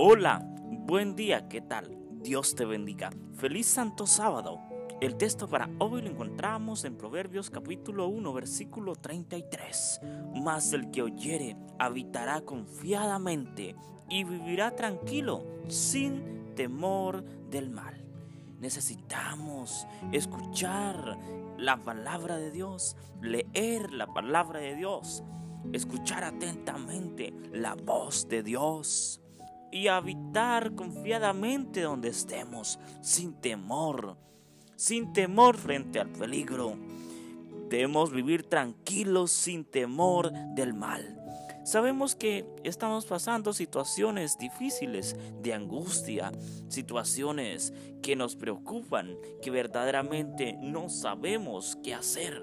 Hola, buen día, ¿qué tal? Dios te bendiga. Feliz Santo Sábado. El texto para hoy lo encontramos en Proverbios capítulo 1, versículo 33. Mas el que oyere habitará confiadamente y vivirá tranquilo, sin temor del mal. Necesitamos escuchar la palabra de Dios, leer la palabra de Dios, escuchar atentamente la voz de Dios y habitar confiadamente donde estemos, sin temor, sin temor frente al peligro. Debemos vivir tranquilos sin temor del mal. Sabemos que estamos pasando situaciones difíciles de angustia, situaciones que nos preocupan, que verdaderamente no sabemos qué hacer,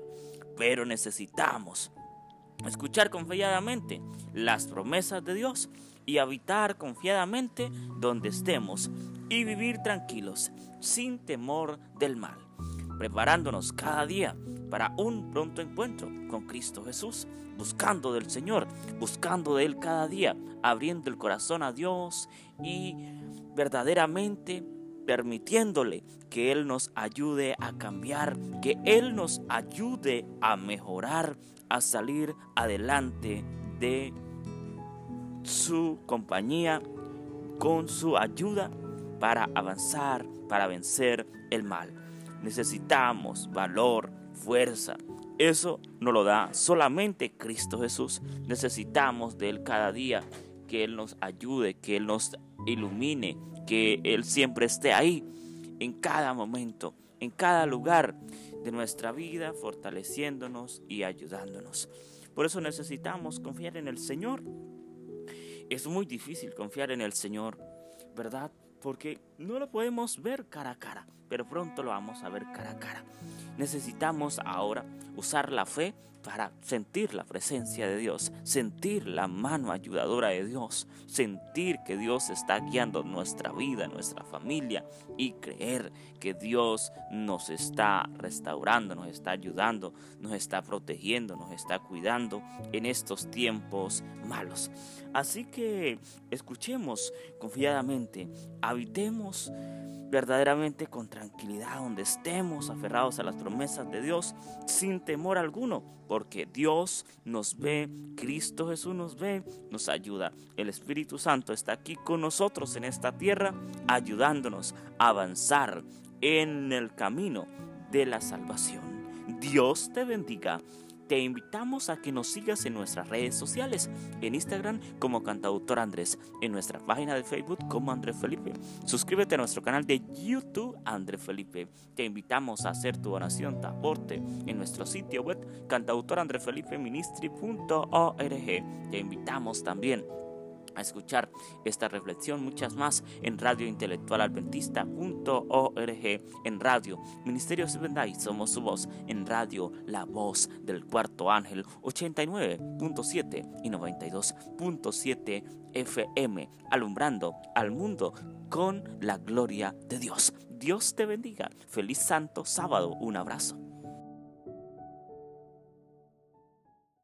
pero necesitamos escuchar confiadamente las promesas de Dios y habitar confiadamente donde estemos y vivir tranquilos, sin temor del mal, preparándonos cada día para un pronto encuentro con Cristo Jesús, buscando del Señor, buscando de Él cada día, abriendo el corazón a Dios y verdaderamente permitiéndole que Él nos ayude a cambiar, que Él nos ayude a mejorar, a salir adelante de su compañía, con su ayuda para avanzar, para vencer el mal. Necesitamos valor, fuerza. Eso nos lo da solamente Cristo Jesús. Necesitamos de Él cada día, que Él nos ayude, que Él nos ilumine, que Él siempre esté ahí, en cada momento, en cada lugar de nuestra vida, fortaleciéndonos y ayudándonos. Por eso necesitamos confiar en el Señor es muy difícil confiar en el Señor, ¿verdad? Porque no lo podemos ver cara a cara, pero pronto lo vamos a ver cara a cara. Necesitamos ahora usar la fe para sentir la presencia de Dios, sentir la mano ayudadora de Dios, sentir que Dios está guiando nuestra vida, nuestra familia y creer que Dios nos está restaurando, nos está ayudando, nos está protegiendo, nos está cuidando en estos tiempos malos. Así que escuchemos confiadamente, habitemos verdaderamente con tranquilidad, donde estemos aferrados a las promesas de Dios sin temor alguno, porque Dios nos ve, Cristo Jesús nos ve, nos ayuda. El Espíritu Santo está aquí con nosotros en esta tierra, ayudándonos a avanzar en el camino de la salvación. Dios te bendiga te invitamos a que nos sigas en nuestras redes sociales, en Instagram como Cantautor Andrés, en nuestra página de Facebook como André Felipe. Suscríbete a nuestro canal de YouTube André Felipe. Te invitamos a hacer tu oración, tu aporte en nuestro sitio web cantautorandrefelipeministry.org. Te invitamos también a escuchar esta reflexión, muchas más en Radio Intelectual Adventista.org, en Radio Ministerios Bendai, somos su voz, en Radio La Voz del Cuarto Ángel 89.7 y 92.7 FM, alumbrando al mundo con la gloria de Dios. Dios te bendiga. Feliz Santo Sábado. Un abrazo.